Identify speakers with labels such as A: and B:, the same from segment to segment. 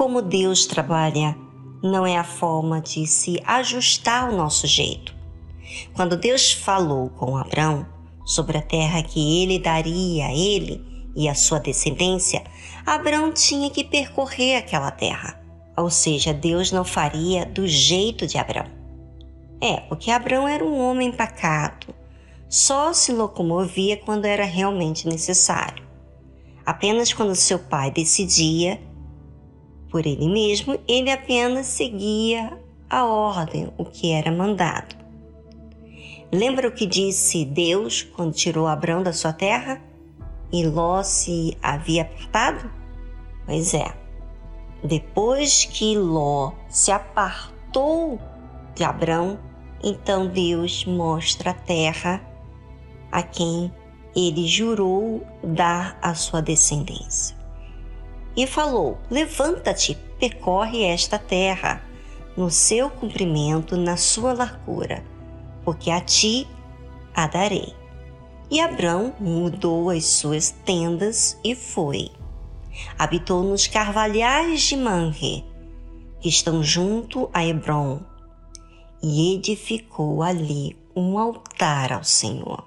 A: Como Deus trabalha não é a forma de se ajustar ao nosso jeito. Quando Deus falou com Abraão sobre a terra que ele daria a ele e a sua descendência, Abraão tinha que percorrer aquela terra. Ou seja, Deus não faria do jeito de Abraão. É, porque Abraão era um homem pacato, só se locomovia quando era realmente necessário. Apenas quando seu pai decidia por ele mesmo, ele apenas seguia a ordem, o que era mandado. Lembra o que disse Deus quando tirou Abraão da sua terra e Ló se havia apartado? Pois é, depois que Ló se apartou de Abraão, então Deus mostra a terra a quem ele jurou dar a sua descendência e falou: Levanta-te, percorre esta terra, no seu comprimento, na sua largura, porque a ti a darei. E Abrão mudou as suas tendas e foi. Habitou nos carvalhais de Manre, que estão junto a Hebron, e edificou ali um altar ao Senhor.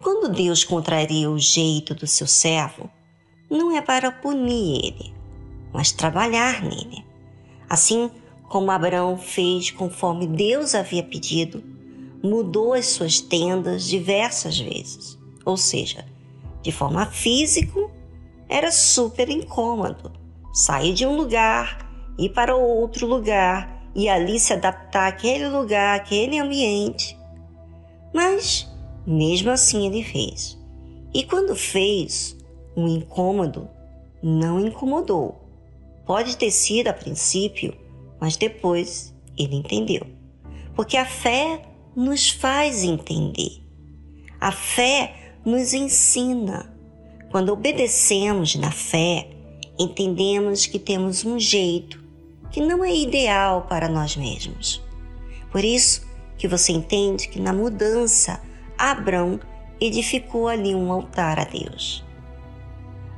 A: Quando Deus contraria o jeito do seu servo, não é para punir ele, mas trabalhar nele. Assim como Abraão fez conforme Deus havia pedido, mudou as suas tendas diversas vezes. Ou seja, de forma física, era super incômodo sair de um lugar, ir para outro lugar e ali se adaptar àquele lugar, àquele ambiente. Mas, mesmo assim, ele fez. E quando fez, um incômodo não incomodou. Pode ter sido a princípio, mas depois ele entendeu. Porque a fé nos faz entender. A fé nos ensina. Quando obedecemos na fé, entendemos que temos um jeito que não é ideal para nós mesmos. Por isso que você entende que na mudança, Abraão edificou ali um altar a Deus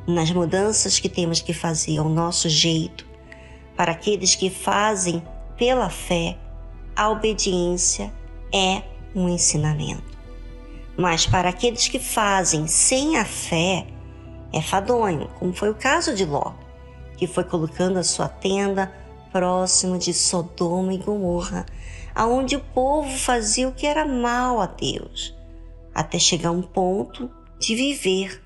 A: nas mudanças que temos que fazer ao nosso jeito, para aqueles que fazem pela fé, a obediência é um ensinamento. Mas para aqueles que fazem sem a fé, é fadonho, como foi o caso de Ló, que foi colocando a sua tenda próximo de Sodoma e Gomorra, aonde o povo fazia o que era mal a Deus, até chegar a um ponto de viver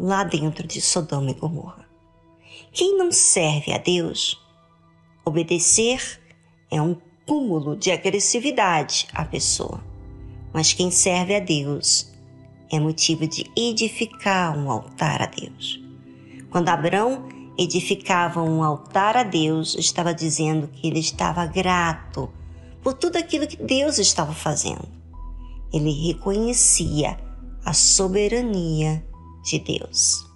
A: lá dentro de Sodoma e Gomorra. Quem não serve a Deus, obedecer é um cúmulo de agressividade à pessoa. Mas quem serve a Deus é motivo de edificar um altar a Deus. Quando Abraão edificava um altar a Deus, estava dizendo que ele estava grato por tudo aquilo que Deus estava fazendo. Ele reconhecia a soberania de Deus.